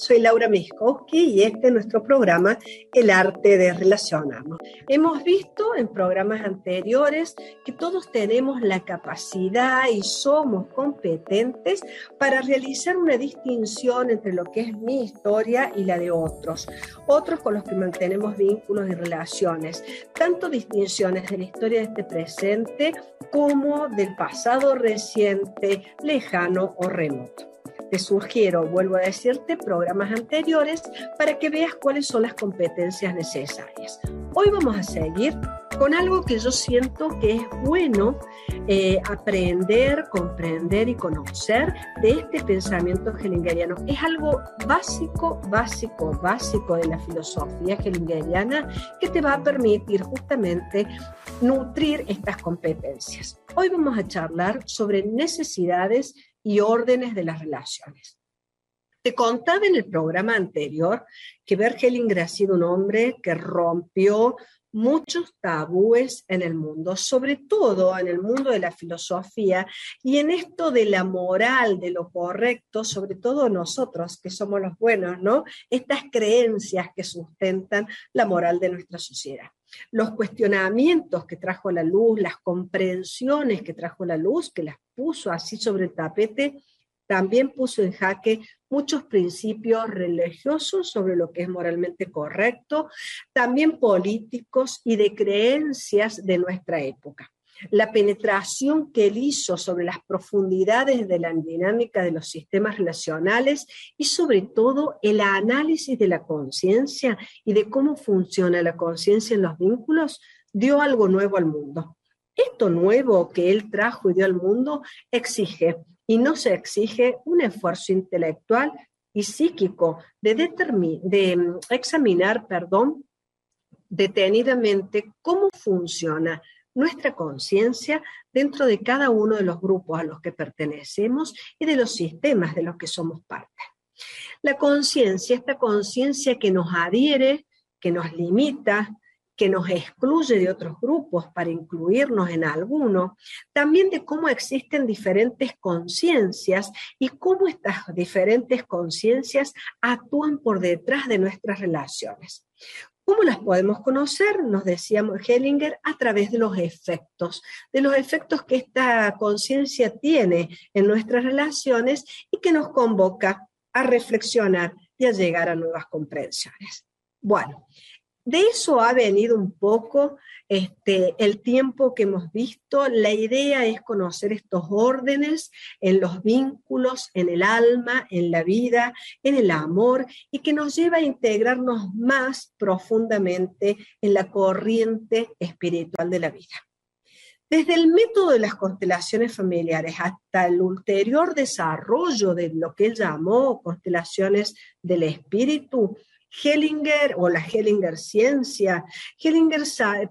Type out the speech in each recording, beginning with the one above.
soy Laura Miskowski y este es nuestro programa El arte de relacionarnos. Hemos visto en programas anteriores que todos tenemos la capacidad y somos competentes para realizar una distinción entre lo que es mi historia y la de otros, otros con los que mantenemos vínculos y relaciones, tanto distinciones de la historia de este presente como del pasado reciente, lejano o remoto. Te sugiero, vuelvo a decirte, programas anteriores para que veas cuáles son las competencias necesarias. Hoy vamos a seguir con algo que yo siento que es bueno eh, aprender, comprender y conocer de este pensamiento hellingeriano. Es algo básico, básico, básico de la filosofía hellingeriana que te va a permitir justamente nutrir estas competencias. Hoy vamos a charlar sobre necesidades y órdenes de las relaciones. Te contaba en el programa anterior que Bert Hellinger ha sido un hombre que rompió muchos tabúes en el mundo, sobre todo en el mundo de la filosofía y en esto de la moral, de lo correcto, sobre todo nosotros que somos los buenos, ¿no? Estas creencias que sustentan la moral de nuestra sociedad. Los cuestionamientos que trajo la luz, las comprensiones que trajo la luz, que las puso así sobre el tapete, también puso en jaque muchos principios religiosos sobre lo que es moralmente correcto, también políticos y de creencias de nuestra época. La penetración que él hizo sobre las profundidades de la dinámica de los sistemas relacionales y sobre todo el análisis de la conciencia y de cómo funciona la conciencia en los vínculos, dio algo nuevo al mundo. Esto nuevo que él trajo y dio al mundo exige y no se exige un esfuerzo intelectual y psíquico de, de mm, examinar perdón, detenidamente cómo funciona nuestra conciencia dentro de cada uno de los grupos a los que pertenecemos y de los sistemas de los que somos parte. La conciencia, esta conciencia que nos adhiere, que nos limita, que nos excluye de otros grupos para incluirnos en alguno, también de cómo existen diferentes conciencias y cómo estas diferentes conciencias actúan por detrás de nuestras relaciones. ¿Cómo las podemos conocer? Nos decíamos Hellinger a través de los efectos, de los efectos que esta conciencia tiene en nuestras relaciones y que nos convoca a reflexionar y a llegar a nuevas comprensiones. Bueno, de eso ha venido un poco este, el tiempo que hemos visto. La idea es conocer estos órdenes en los vínculos, en el alma, en la vida, en el amor, y que nos lleva a integrarnos más profundamente en la corriente espiritual de la vida. Desde el método de las constelaciones familiares hasta el ulterior desarrollo de lo que él llamó constelaciones del espíritu, Hellinger o la Hellinger ciencia, Hellinger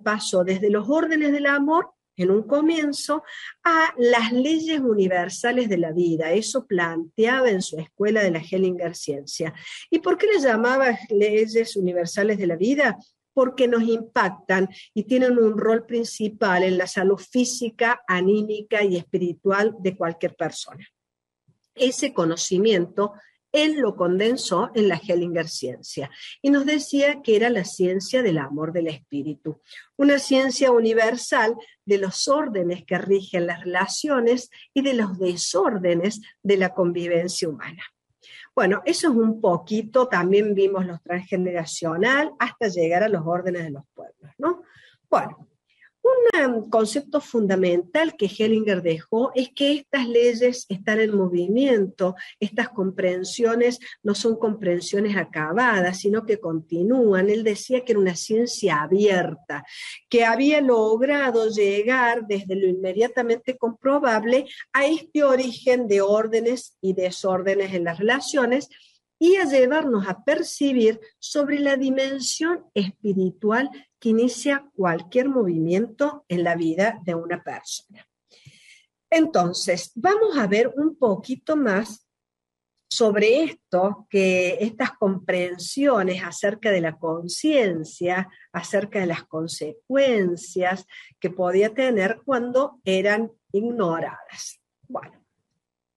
pasó desde los órdenes del amor en un comienzo a las leyes universales de la vida. Eso planteaba en su escuela de la Hellinger ciencia. ¿Y por qué le llamaba leyes universales de la vida? Porque nos impactan y tienen un rol principal en la salud física, anímica y espiritual de cualquier persona. Ese conocimiento él lo condensó en la Hellinger ciencia y nos decía que era la ciencia del amor del espíritu, una ciencia universal de los órdenes que rigen las relaciones y de los desórdenes de la convivencia humana. Bueno, eso es un poquito, también vimos los transgeneracional hasta llegar a los órdenes de los pueblos, ¿no? Bueno, un concepto fundamental que Hellinger dejó es que estas leyes están en movimiento, estas comprensiones no son comprensiones acabadas, sino que continúan. Él decía que era una ciencia abierta, que había logrado llegar desde lo inmediatamente comprobable a este origen de órdenes y desórdenes en las relaciones y a llevarnos a percibir sobre la dimensión espiritual que inicia cualquier movimiento en la vida de una persona. Entonces, vamos a ver un poquito más sobre esto, que estas comprensiones acerca de la conciencia, acerca de las consecuencias que podía tener cuando eran ignoradas. Bueno,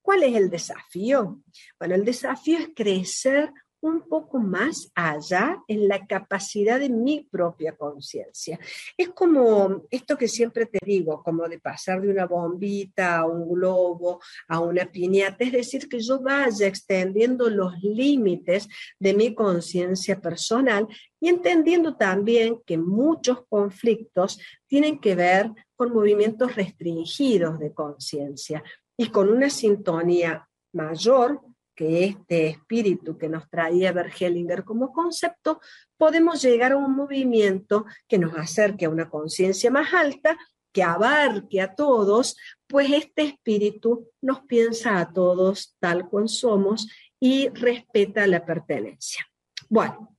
¿Cuál es el desafío? Bueno, el desafío es crecer un poco más allá en la capacidad de mi propia conciencia. Es como esto que siempre te digo, como de pasar de una bombita a un globo, a una piñata, es decir, que yo vaya extendiendo los límites de mi conciencia personal y entendiendo también que muchos conflictos tienen que ver con movimientos restringidos de conciencia y con una sintonía mayor que este espíritu que nos traía Bergelinger como concepto, podemos llegar a un movimiento que nos acerque a una conciencia más alta, que abarque a todos, pues este espíritu nos piensa a todos tal cual somos y respeta la pertenencia. Bueno,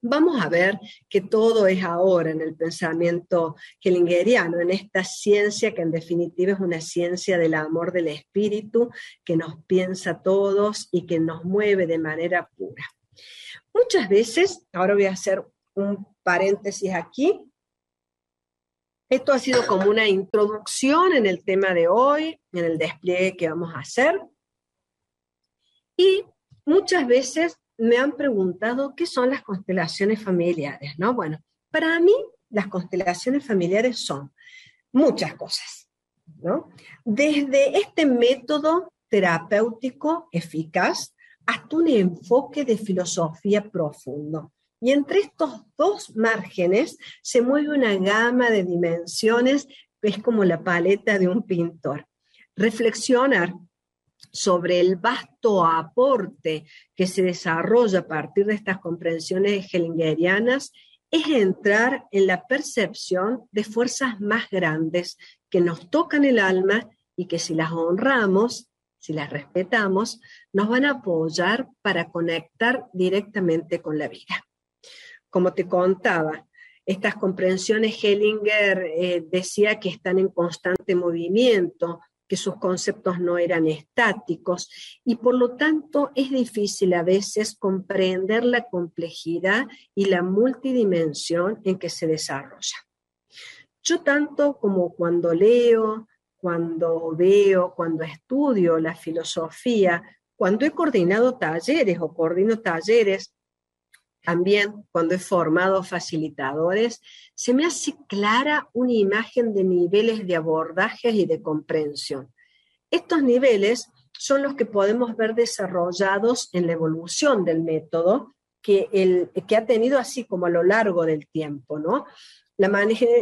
Vamos a ver que todo es ahora en el pensamiento hellingeriano, en esta ciencia que en definitiva es una ciencia del amor del espíritu, que nos piensa a todos y que nos mueve de manera pura. Muchas veces, ahora voy a hacer un paréntesis aquí, esto ha sido como una introducción en el tema de hoy, en el despliegue que vamos a hacer. Y muchas veces me han preguntado qué son las constelaciones familiares, ¿no? Bueno, para mí las constelaciones familiares son muchas cosas, ¿no? Desde este método terapéutico eficaz hasta un enfoque de filosofía profundo. Y entre estos dos márgenes se mueve una gama de dimensiones que es como la paleta de un pintor. Reflexionar sobre el vasto aporte que se desarrolla a partir de estas comprensiones hellingerianas es entrar en la percepción de fuerzas más grandes que nos tocan el alma y que si las honramos, si las respetamos, nos van a apoyar para conectar directamente con la vida. Como te contaba, estas comprensiones Hellinger eh, decía que están en constante movimiento, que sus conceptos no eran estáticos y por lo tanto es difícil a veces comprender la complejidad y la multidimensión en que se desarrolla. Yo tanto como cuando leo, cuando veo, cuando estudio la filosofía, cuando he coordinado talleres o coordino talleres, también cuando he formado facilitadores, se me hace clara una imagen de niveles de abordajes y de comprensión. Estos niveles son los que podemos ver desarrollados en la evolución del método que, el, que ha tenido así como a lo largo del tiempo, ¿no? la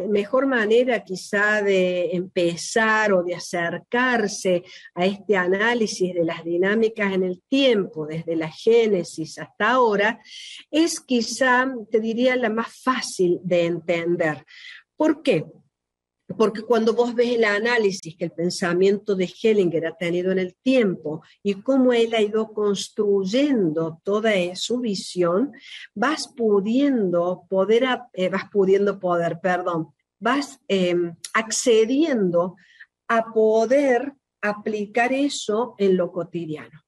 mejor manera quizá de empezar o de acercarse a este análisis de las dinámicas en el tiempo, desde la génesis hasta ahora, es quizá, te diría, la más fácil de entender. ¿Por qué? Porque cuando vos ves el análisis que el pensamiento de Hellinger ha tenido en el tiempo y cómo él ha ido construyendo toda su visión, vas pudiendo poder, eh, vas pudiendo poder, perdón, vas em, accediendo a poder aplicar eso en lo cotidiano.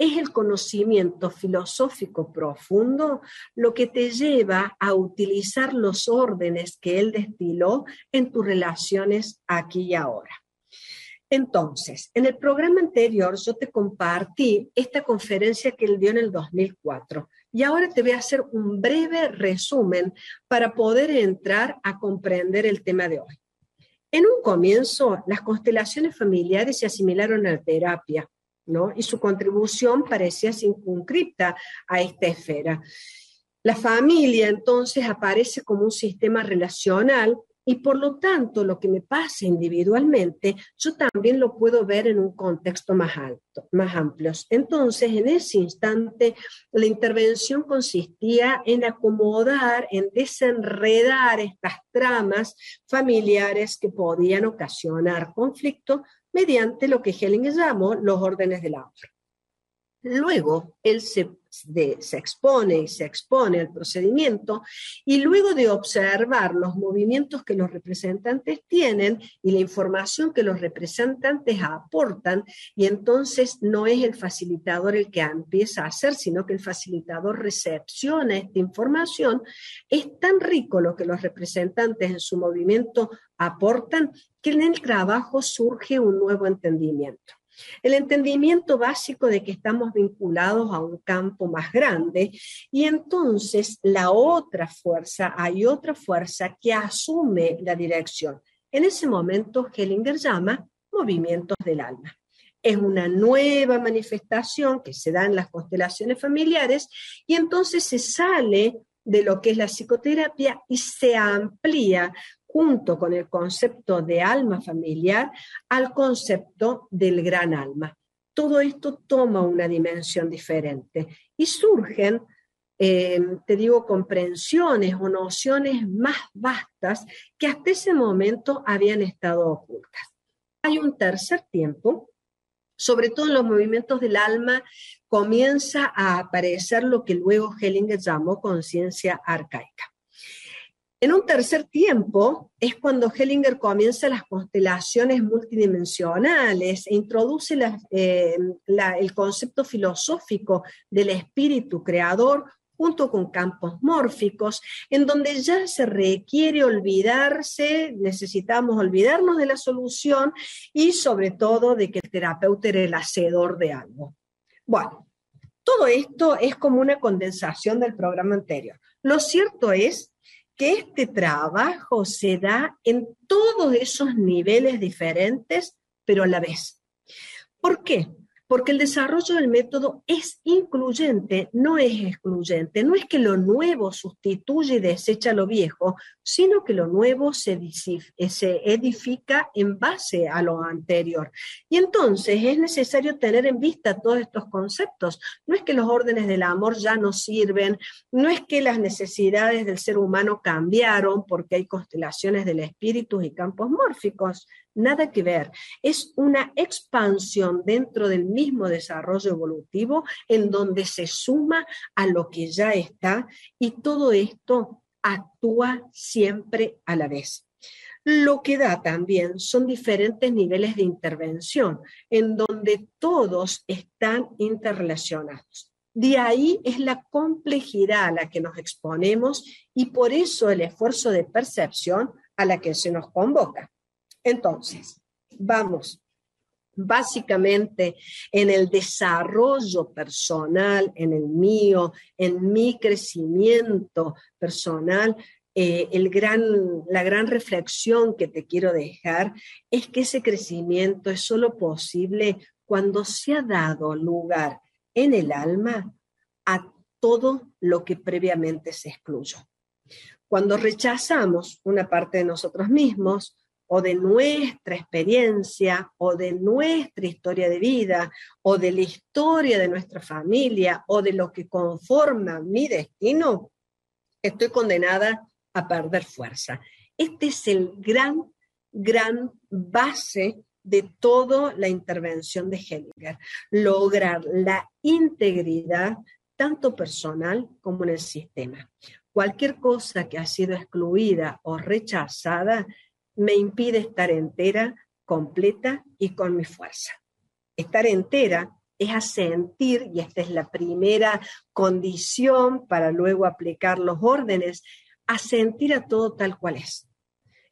Es el conocimiento filosófico profundo lo que te lleva a utilizar los órdenes que él destiló en tus relaciones aquí y ahora. Entonces, en el programa anterior yo te compartí esta conferencia que él dio en el 2004 y ahora te voy a hacer un breve resumen para poder entrar a comprender el tema de hoy. En un comienzo, las constelaciones familiares se asimilaron a la terapia y su contribución parecía circunscripta a esta esfera. La familia entonces aparece como un sistema relacional y por lo tanto lo que me pasa individualmente, yo también lo puedo ver en un contexto más alto, más amplio. Entonces, en ese instante, la intervención consistía en acomodar, en desenredar estas tramas familiares que podían ocasionar conflicto mediante lo que Hellinger llamó los órdenes de la. Luego, él se, se, expone y se expone al procedimiento y luego de observar los movimientos que los representantes tienen y la información que los representantes aportan, y entonces no es el facilitador el que empieza a hacer, sino que el facilitador recepciona esta información, es tan rico lo que los representantes en su movimiento aportan que en el trabajo surge un nuevo entendimiento. El entendimiento básico de que estamos vinculados a un campo más grande y entonces la otra fuerza, hay otra fuerza que asume la dirección. En ese momento Hellinger llama movimientos del alma. Es una nueva manifestación que se da en las constelaciones familiares y entonces se sale de lo que es la psicoterapia y se amplía junto con el concepto de alma familiar al concepto del gran alma. Todo esto toma una dimensión diferente y surgen, eh, te digo, comprensiones o nociones más vastas que hasta ese momento habían estado ocultas. Hay un tercer tiempo, sobre todo en los movimientos del alma, comienza a aparecer lo que luego Hellinger llamó conciencia arcaica. En un tercer tiempo es cuando Hellinger comienza las constelaciones multidimensionales e introduce eh, el concepto filosófico del espíritu creador junto con campos mórficos, en donde ya se requiere olvidarse, necesitamos olvidarnos de la solución y sobre todo de que el terapeuta era el hacedor de algo. Bueno, todo esto es como una condensación del programa anterior. Lo cierto es que este trabajo se da en todos esos niveles diferentes, pero a la vez. ¿Por qué? Porque el desarrollo del método es incluyente, no es excluyente. No es que lo nuevo sustituye y desecha lo viejo, sino que lo nuevo se, edifica en base a lo anterior. Y entonces es necesario tener en vista todos estos conceptos. No es que los órdenes del amor ya no sirven, no es que las necesidades del ser humano cambiaron porque hay constelaciones del espíritu y campos mórficos nada que ver. Es una expansión dentro del mismo desarrollo evolutivo en donde se suma a lo que ya está y todo esto actúa siempre a la vez. Lo que da también son diferentes niveles de intervención en donde todos están interrelacionados. De ahí es la complejidad a la que nos exponemos y por eso el esfuerzo de percepción a la que se nos convoca. Entonces, vamos básicamente en el desarrollo personal, en el mío, en mi crecimiento personal, eh, el gran, la gran reflexión que te quiero dejar es que ese crecimiento es solo posible cuando se ha dado lugar en el alma a todo lo que previamente se excluyó. Cuando rechazamos una parte de nosotros mismos, o de nuestra experiencia o de nuestra historia de vida o de la historia de nuestra familia o de lo que conforma mi destino, estoy condenada a perder fuerza. Este es el gran, gran base de toda la intervención de Hellinger, lograr la integridad tanto personal como en el sistema. Cualquier cosa que ha sido excluida o rechazada me impide estar entera, completa y con mi fuerza. Estar entera es asentir, y esta es la primera condición para luego aplicar los órdenes, asentir a todo tal cual es.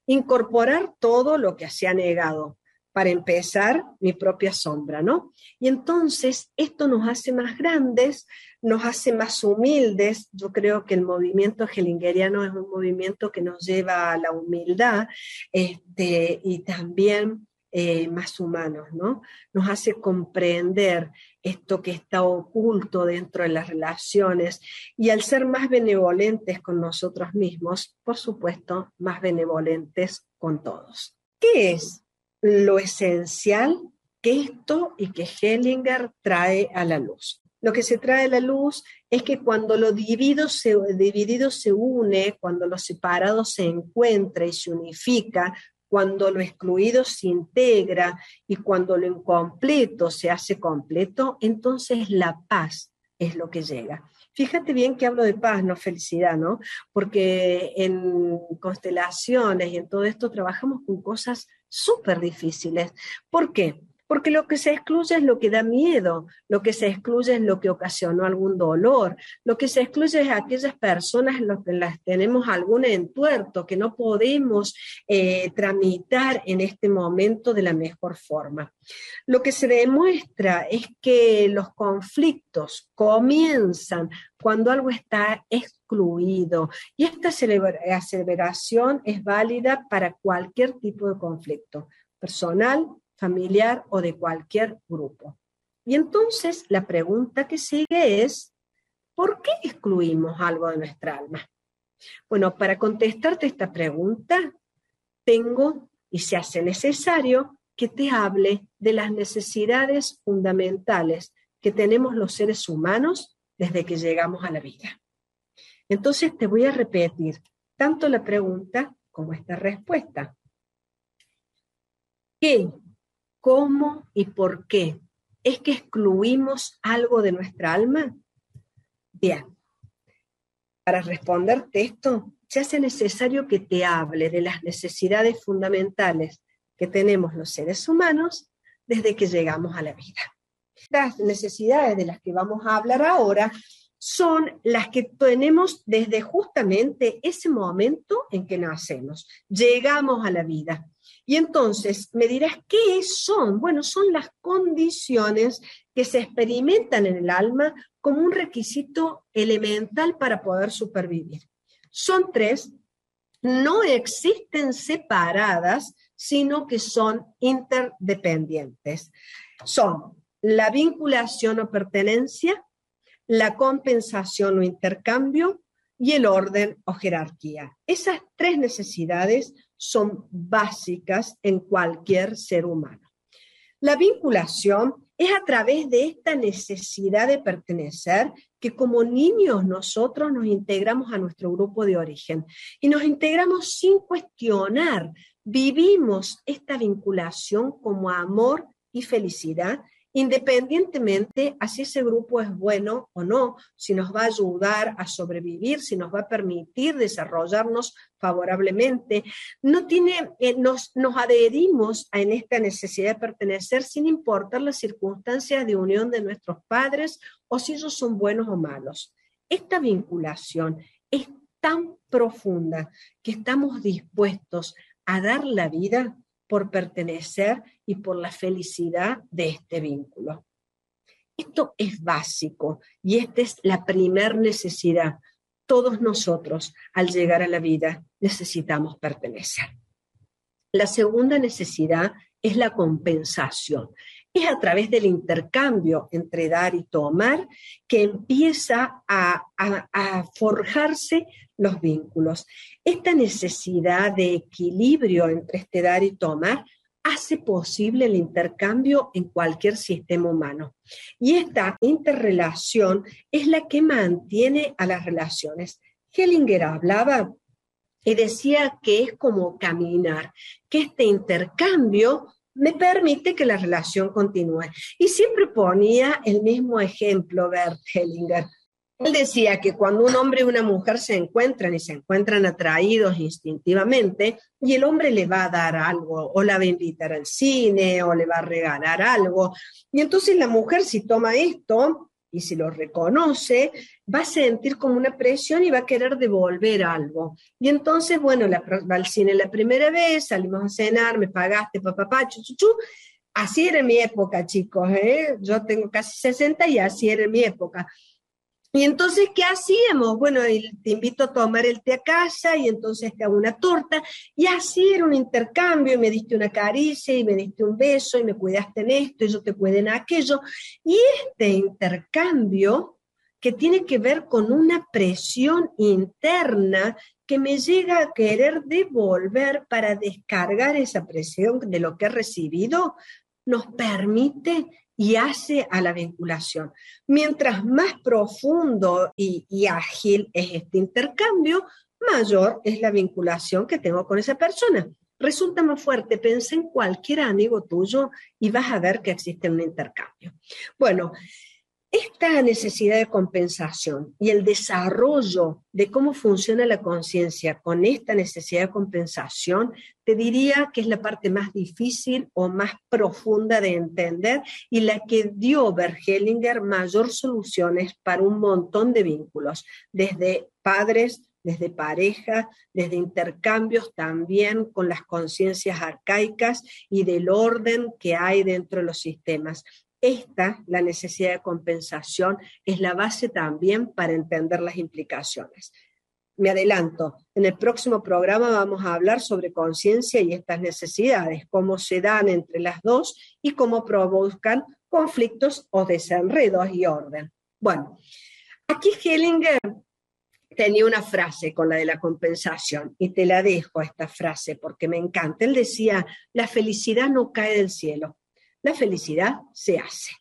Incorporar todo lo que se ha negado. Para empezar, mi propia sombra, ¿no? Y entonces esto nos hace más grandes, nos hace más humildes. Yo creo que el movimiento hellingeriano es un movimiento que nos lleva a la humildad este, y también eh, más humanos, ¿no? Nos hace comprender esto que está oculto dentro de las relaciones y al ser más benevolentes con nosotros mismos, por supuesto, más benevolentes con todos. ¿Qué es lo esencial que esto y que Hellinger trae a la luz? Lo que se trae a la luz es que cuando lo dividido se, dividido se une, cuando lo separado se encuentra y se unifica, cuando lo excluido se integra y cuando lo incompleto se hace completo, entonces la paz es lo que llega. Fíjate bien que hablo de paz, no felicidad, ¿no? Porque en constelaciones y en todo esto trabajamos con cosas súper difíciles. ¿Por qué? porque lo que se excluye es lo que da miedo, lo que se excluye es lo que ocasionó algún dolor, lo que se excluye es aquellas personas en las que las tenemos algún entuerto que no podemos eh, tramitar en este momento de la mejor forma. Lo que se demuestra es que los conflictos comienzan cuando algo está excluido y esta aseveración es válida para cualquier tipo de conflicto, personal, familiar o de cualquier grupo. Y entonces la pregunta que sigue es, ¿por qué excluimos algo de nuestra alma? Bueno, para contestarte esta pregunta, tengo y se hace necesario que te hable de las necesidades fundamentales que tenemos los seres humanos desde que llegamos a la vida. Entonces te voy a repetir tanto la pregunta como esta respuesta. ¿Qué cómo y por qué. ¿Es que excluimos algo de nuestra alma? Bien, para responderte esto, se hace necesario que te hable de las necesidades fundamentales que tenemos los seres humanos desde que llegamos a la vida. Las necesidades de las que vamos a hablar ahora son las que tenemos desde justamente ese momento en que nacemos, llegamos a la vida. Y entonces me dirás, ¿qué son? Bueno, son las condiciones que se experimentan en el alma como un requisito elemental para poder supervivir. Son tres, no existen separadas, sino que son interdependientes. Son la vinculación o pertenencia, la compensación o intercambio y el orden o jerarquía. Esas tres necesidades son básicas en cualquier ser humano. La vinculación es a través de esta necesidad de pertenecer que como niños nosotros nos integramos a nuestro grupo de origen y nos integramos sin cuestionar, vivimos esta vinculación como amor y felicidad independientemente a si ese grupo es bueno o no, si nos va a ayudar a sobrevivir, si nos va a permitir desarrollarnos favorablemente. No tiene, eh, nos, nos adherimos a, en esta necesidad de pertenecer sin importar las circunstancias de unión de nuestros padres o si ellos son buenos o malos. Esta vinculación es tan profunda que estamos dispuestos a dar la vida por pertenecer y por la felicidad de este vínculo. Esto es básico y esta es la primer necesidad. Todos nosotros, al llegar a la vida, necesitamos pertenecer. La segunda necesidad es la compensación. Es a través del intercambio entre dar y tomar que empieza a, a forjarse los vínculos. Esta necesidad de equilibrio entre este dar y tomar hace posible el intercambio en cualquier sistema humano. Y esta interrelación es la que mantiene a las relaciones. Hellinger hablaba y decía que es como caminar, que este intercambio me permite que la relación continúe. Y siempre ponía el mismo ejemplo, Bert Hellinger. Él decía que cuando un hombre y una mujer se encuentran y se encuentran atraídos instintivamente, y el hombre le va a dar algo, o la va a invitar al cine, o le va a regalar algo, y entonces la mujer si toma esto y si lo reconoce, va a sentir como una presión y va a querer devolver algo. Y entonces, bueno, va al cine la primera vez, salimos a cenar, me pagaste, papá, papá, chuchu, Así era mi época, chicos, ¿eh? Yo tengo casi 60 y así era mi época. Y entonces, ¿qué hacíamos? Bueno, te invito a tomar el té a casa y entonces te hago una torta. Y así era un intercambio, y me diste una caricia, y me diste un beso, y me cuidaste en esto, y yo te cuidé en aquello. Y este intercambio, que tiene que ver con una presión interna que me llega a querer devolver para descargar esa presión de lo que he recibido, nos permite y hace a la vinculación. Mientras más profundo y, ágil es este intercambio, mayor es la vinculación que tengo con esa persona. Resulta más fuerte, piensa en cualquier amigo tuyo y vas a ver que existe un intercambio. Bueno, esta necesidad de compensación y el desarrollo de cómo funciona la conciencia con esta necesidad de compensación, te diría que es la parte más difícil o más profunda de entender y la que dio Bergelinger mayor soluciones para un montón de vínculos, desde padres, desde pareja, desde intercambios también con las conciencias arcaicas y del orden que hay dentro de los sistemas. Esta, la necesidad de compensación, es la base también para entender las implicaciones. Me adelanto, en el próximo programa vamos a hablar sobre conciencia y estas necesidades, cómo se dan entre las dos y cómo provocan conflictos o desenredos y orden. Bueno, aquí Hellinger tenía una frase con la de la compensación y te la dejo esta frase porque me encanta. Él decía, la felicidad no cae del cielo, la felicidad se hace.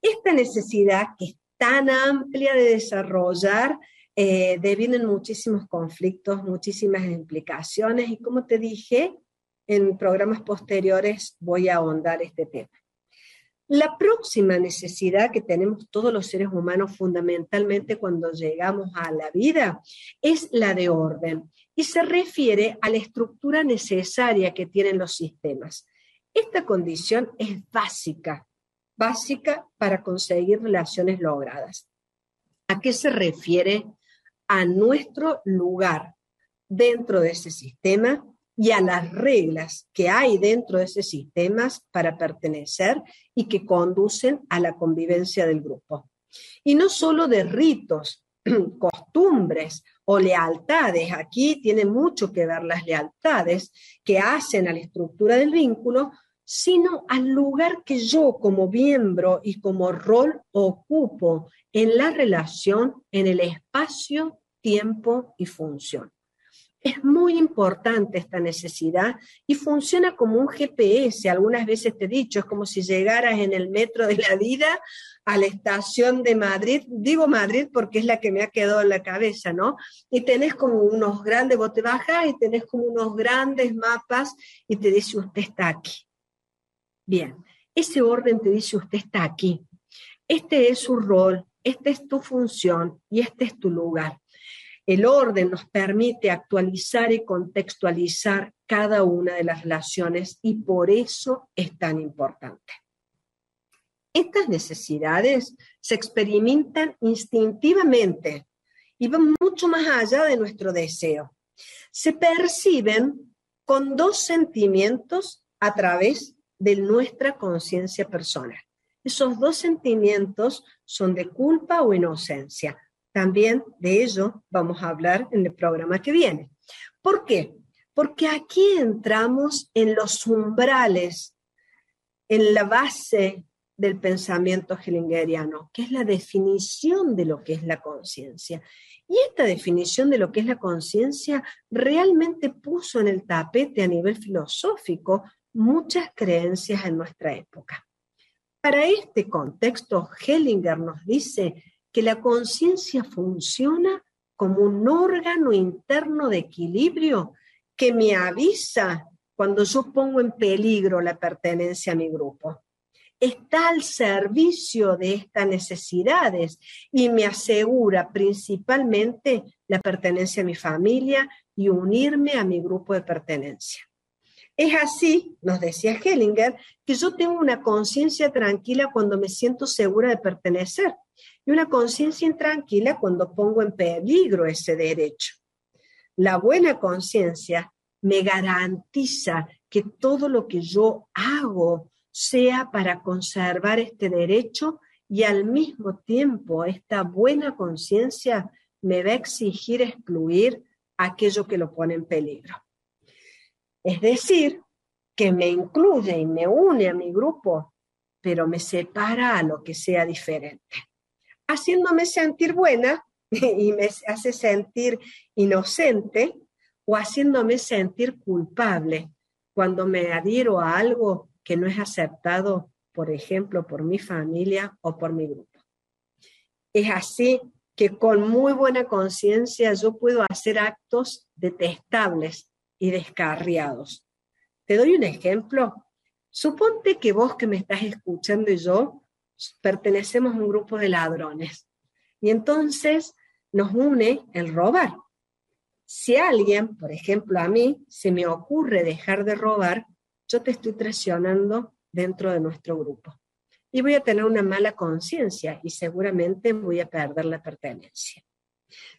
Esta necesidad que es tan amplia de desarrollar, eh, devienen muchísimos conflictos, muchísimas implicaciones y como te dije, en programas posteriores voy a ahondar este tema. La próxima necesidad que tenemos todos los seres humanos fundamentalmente cuando llegamos a la vida es la de orden y se refiere a la estructura necesaria que tienen los sistemas. Esta condición es básica, básica para conseguir relaciones logradas. ¿A qué se refiere? A nuestro lugar dentro de ese sistema y a las reglas que hay dentro de ese sistema para pertenecer y que conducen a la convivencia del grupo. Y no solo de ritos, costumbres o lealtades, aquí tiene mucho que ver las lealtades que hacen a la estructura del vínculo, sino al lugar que yo como miembro y como rol ocupo en la relación, en el espacio, tiempo y función. Es muy importante esta necesidad y funciona como un GPS. Algunas veces te he dicho, es como si llegaras en el metro de la vida a la estación de Madrid. Digo Madrid porque es la que me ha quedado en la cabeza, ¿no? Y tenés como unos grandes, vos te y tenés como unos grandes mapas y te dice, usted está aquí. Bien, ese orden te dice usted está aquí. Este es su rol, esta es tu función y este es tu lugar. El orden nos permite actualizar y contextualizar cada una de las relaciones y por eso es tan importante. Estas necesidades se experimentan instintivamente y van mucho más allá de nuestro deseo. Se perciben con dos sentimientos a través de nuestra conciencia personal. Esos dos sentimientos son de culpa o inocencia. También de ello vamos a hablar en el programa que viene. ¿Por qué? Porque aquí entramos en los umbrales, en la base del pensamiento hellingeriano, que es la definición de lo que es la conciencia. Y esta definición de lo que es la conciencia realmente puso en el tapete a nivel filosófico muchas creencias en nuestra época. Para este contexto, Hellinger nos dice que la conciencia funciona como un órgano interno de equilibrio que me avisa cuando yo pongo en peligro la pertenencia a mi grupo. Está al servicio de estas necesidades y me asegura principalmente la pertenencia a mi familia y unirme a mi grupo de pertenencia. Es así, nos decía Hellinger, que yo tengo una conciencia tranquila cuando me siento segura de pertenecer y una conciencia intranquila cuando pongo en peligro ese derecho. La buena conciencia me garantiza que todo lo que yo hago sea para conservar este derecho y al mismo tiempo esta buena conciencia me va a exigir excluir aquello que lo pone en peligro. Es decir, que me incluye y me une a mi grupo, pero me separa a lo que sea diferente, haciéndome sentir buena y me hace sentir inocente o haciéndome sentir culpable cuando me adhiero a algo que no es aceptado, por ejemplo, por mi familia o por mi grupo. Es así que con muy buena conciencia yo puedo hacer actos detestables y descarriados. Te doy un ejemplo. Suponte que vos que me estás escuchando y yo pertenecemos a un grupo de ladrones. Y entonces nos une el robar. Si alguien, por ejemplo a mí, se me ocurre dejar de robar, yo te estoy traicionando dentro de nuestro grupo. Y voy a tener una mala conciencia y seguramente voy a perder la pertenencia.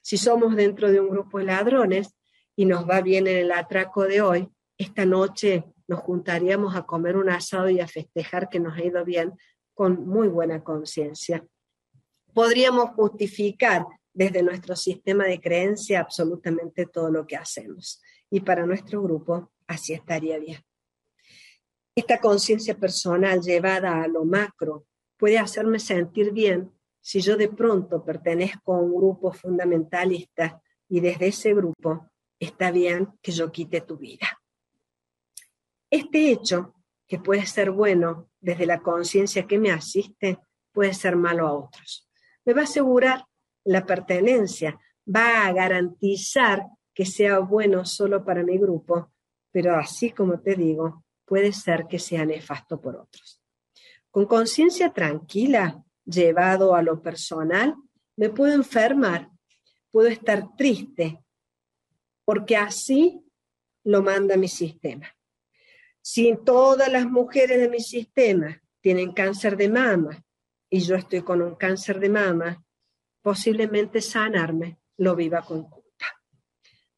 Si somos dentro de un grupo de ladrones y nos va bien en el atraco de hoy, esta noche nos juntaríamos a comer un asado y a festejar que nos ha ido bien con muy buena conciencia. Podríamos justificar desde nuestro sistema de creencia absolutamente todo lo que hacemos. Y para nuestro grupo así estaría bien. Esta conciencia personal llevada a lo macro puede hacerme sentir bien si yo de pronto pertenezco a un grupo fundamentalista y desde ese grupo está bien que yo quite tu vida. Este hecho, que puede ser bueno desde la conciencia que me asiste, puede ser malo a otros. Me va a asegurar la pertenencia, va a garantizar que sea bueno solo para mi grupo, pero así como te digo, puede ser que sea nefasto por otros. Con conciencia tranquila, llevado a lo personal, me puedo enfermar, puedo estar triste, porque así lo manda mi sistema. Si todas las mujeres de mi sistema tienen cáncer de mama y yo estoy con un cáncer de mama, posiblemente sanarme lo viva con culpa.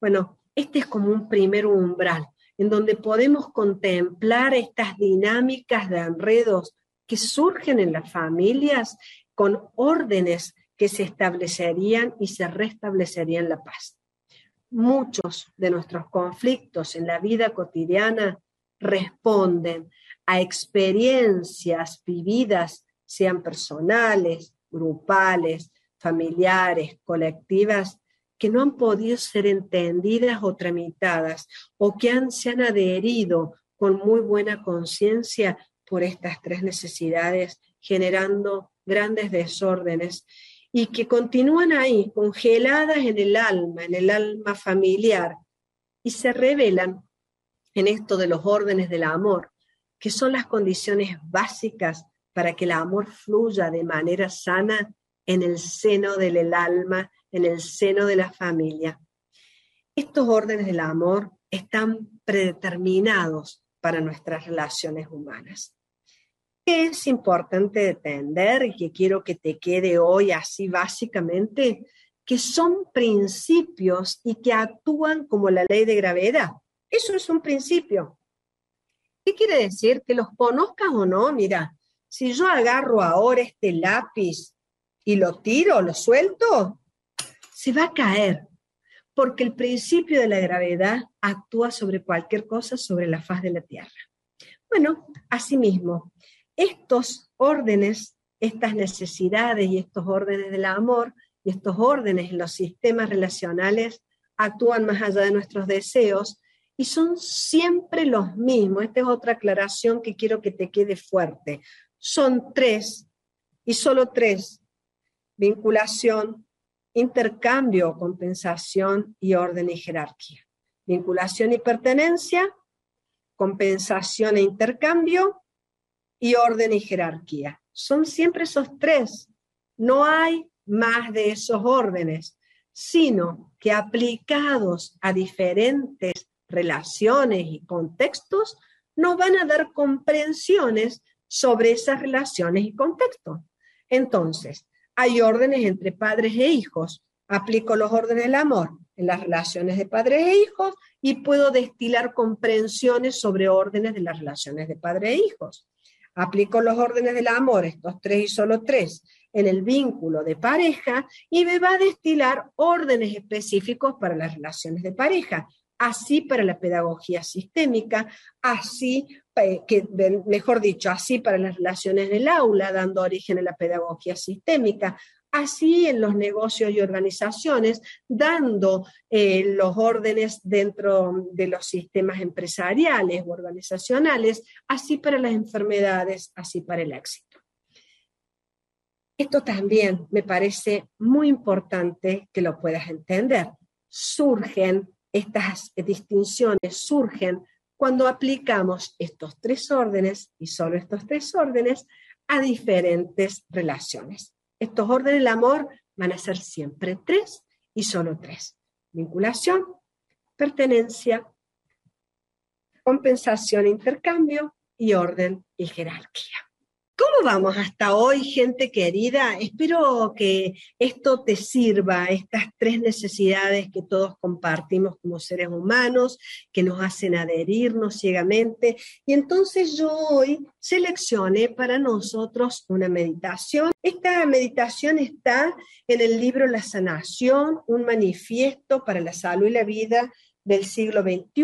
Bueno, este es como un primer umbral en donde podemos contemplar estas dinámicas de enredos que surgen en las familias con órdenes que se establecerían y se restablecerían la paz. Muchos de nuestros conflictos en la vida cotidiana responden a experiencias vividas, sean personales, grupales, familiares, colectivas, que no han podido ser entendidas o tramitadas o que han, se han adherido con muy buena conciencia por estas tres necesidades, generando grandes desórdenes y que continúan ahí, congeladas en el alma, en el alma familiar, y se revelan en esto de los órdenes del amor, que son las condiciones básicas para que el amor fluya de manera sana en el seno del alma, en el seno de la familia. Estos órdenes del amor están predeterminados para nuestras relaciones humanas. Es importante entender y que quiero que te quede hoy así básicamente, que son principios y que actúan como la ley de gravedad. Eso es un principio. ¿Qué quiere decir? Que los conozcas o no, mira, si yo agarro ahora este lápiz y lo tiro, lo suelto, se va a caer, porque el principio de la gravedad actúa sobre cualquier cosa sobre la faz de la Tierra. Bueno, asimismo, estos órdenes, estas necesidades y estos órdenes del amor y estos órdenes en los sistemas relacionales actúan más allá de nuestros deseos y son siempre los mismos. Esta es otra aclaración que quiero que te quede fuerte. Son tres y solo tres. Vinculación, intercambio, compensación y orden y jerarquía. Vinculación y pertenencia, compensación e intercambio y orden y jerarquía. Son siempre esos tres. No hay más de esos órdenes, sino que aplicados a diferentes relaciones y contextos, nos van a dar comprensiones sobre esas relaciones y contextos. Entonces, hay órdenes entre padres e hijos. Aplico los órdenes del amor en las relaciones de padres e hijos y puedo destilar comprensiones sobre órdenes de las relaciones de padres e hijos. Aplico los órdenes del amor, estos tres y solo tres, en el vínculo de pareja y me va a destilar órdenes específicos para las relaciones de pareja así para la pedagogía sistémica, así, eh, que, mejor dicho, así para las relaciones del aula, dando origen a la pedagogía sistémica, así en los negocios y organizaciones, dando eh, los órdenes dentro de los sistemas empresariales o organizacionales, así para las enfermedades, así para el éxito. Esto también me parece muy importante que lo puedas entender. Surgen estas distinciones surgen cuando aplicamos estos tres órdenes, y solo estos tres órdenes, a diferentes relaciones. Estos órdenes del amor van a ser siempre tres y solo tres. Vinculación, pertenencia, compensación, intercambio y orden y jerarquía. ¿Cómo vamos hasta hoy, gente querida? Espero que esto te sirva, estas tres necesidades que todos compartimos como seres humanos, que nos hacen adherirnos ciegamente. Y entonces yo hoy seleccioné para nosotros una meditación. Esta meditación está en el libro La sanación, un manifiesto para la salud y la vida del siglo XXI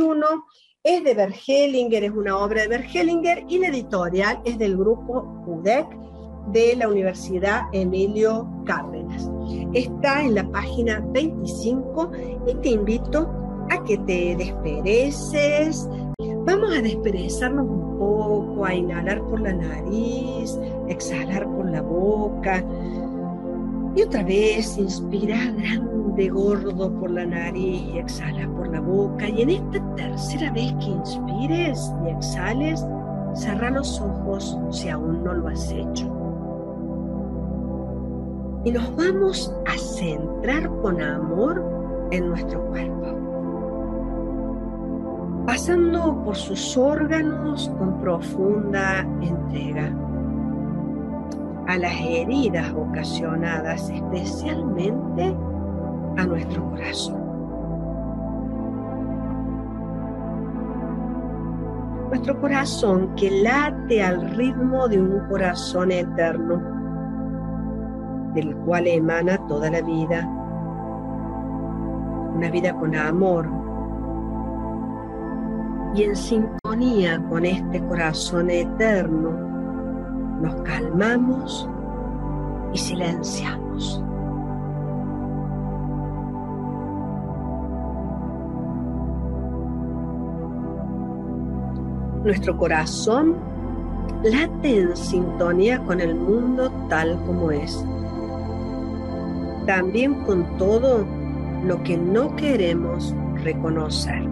es de Bergelinger, es una obra de Bergelinger y la editorial es del grupo UDEC de la Universidad Emilio Cárdenas. Está en la página 25 y te invito a que te despereces. Vamos a desperezarnos un poco, a inhalar por la nariz, exhalar por la boca. Y otra vez, inspirar grande, gordo por la nariz y exhala por la boca. Y en esta tercera vez que inspires y exhales, cerra los ojos si aún no lo has hecho. Y nos vamos a centrar con amor en nuestro cuerpo. Pasando por sus órganos con profunda entrega a las heridas ocasionadas especialmente a nuestro corazón. Nuestro corazón que late al ritmo de un corazón eterno, del cual emana toda la vida, una vida con amor y en sintonía con este corazón eterno nos calmamos y silenciamos. Nuestro corazón late en sintonía con el mundo tal como es. También con todo lo que no queremos reconocer.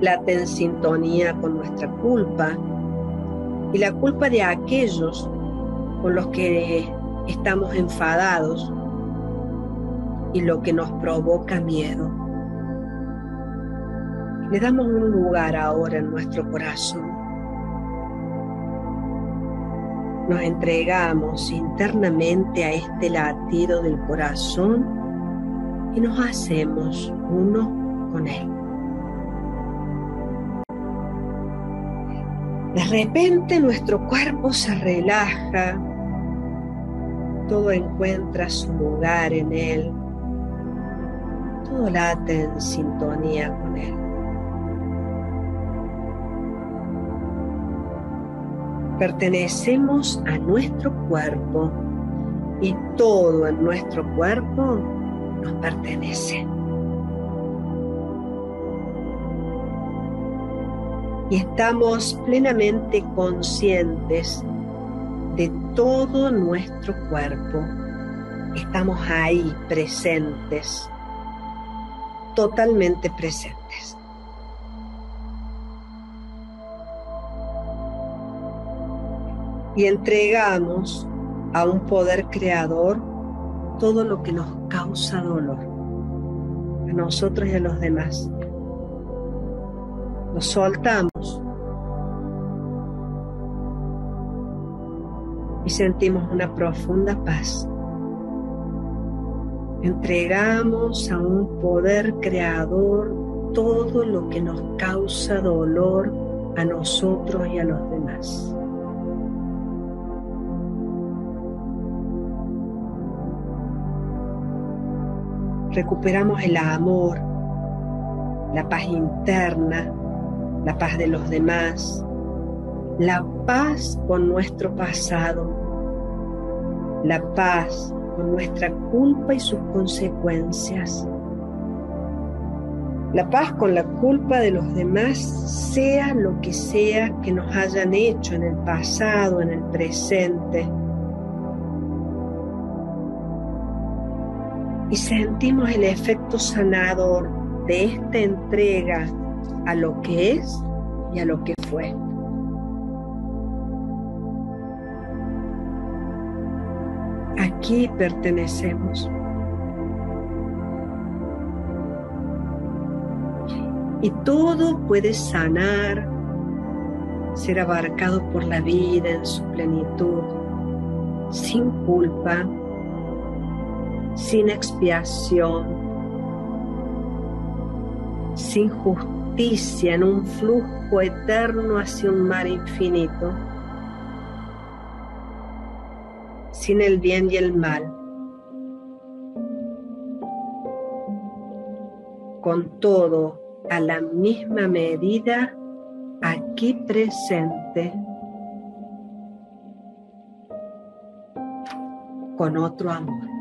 Late en sintonía con nuestra culpa, y la culpa de aquellos con los que estamos enfadados y lo que nos provoca miedo. Le damos un lugar ahora en nuestro corazón. Nos entregamos internamente a este latido del corazón y nos hacemos uno con él. De repente nuestro cuerpo se relaja, todo encuentra su lugar en él, todo late en sintonía con él. Pertenecemos a nuestro cuerpo y todo en nuestro cuerpo nos pertenece. y estamos plenamente conscientes de todo nuestro cuerpo. Estamos ahí presentes, totalmente presentes. Y entregamos a un poder creador todo lo que nos causa dolor, a nosotros y a los demás. Nos soltamos y sentimos una profunda paz. Entregamos a un poder creador todo lo que nos causa dolor a nosotros y a los demás. Recuperamos el amor, la paz interna, la paz de los demás, la paz con nuestro pasado, la paz con nuestra culpa y sus consecuencias. La paz con la culpa de los demás, sea lo que sea que nos hayan hecho en el pasado, en el presente. y sentimos el efecto sanador de esta entrega a lo que es y a lo que fue. Aquí pertenecemos. Y todo puede sanar, ser abarcado por la vida en su plenitud, sin culpa, sin expiación, sin justicia, en un flujo eterno hacia un mar infinito, sin el bien y el mal, con todo a la misma medida aquí presente con otro amor.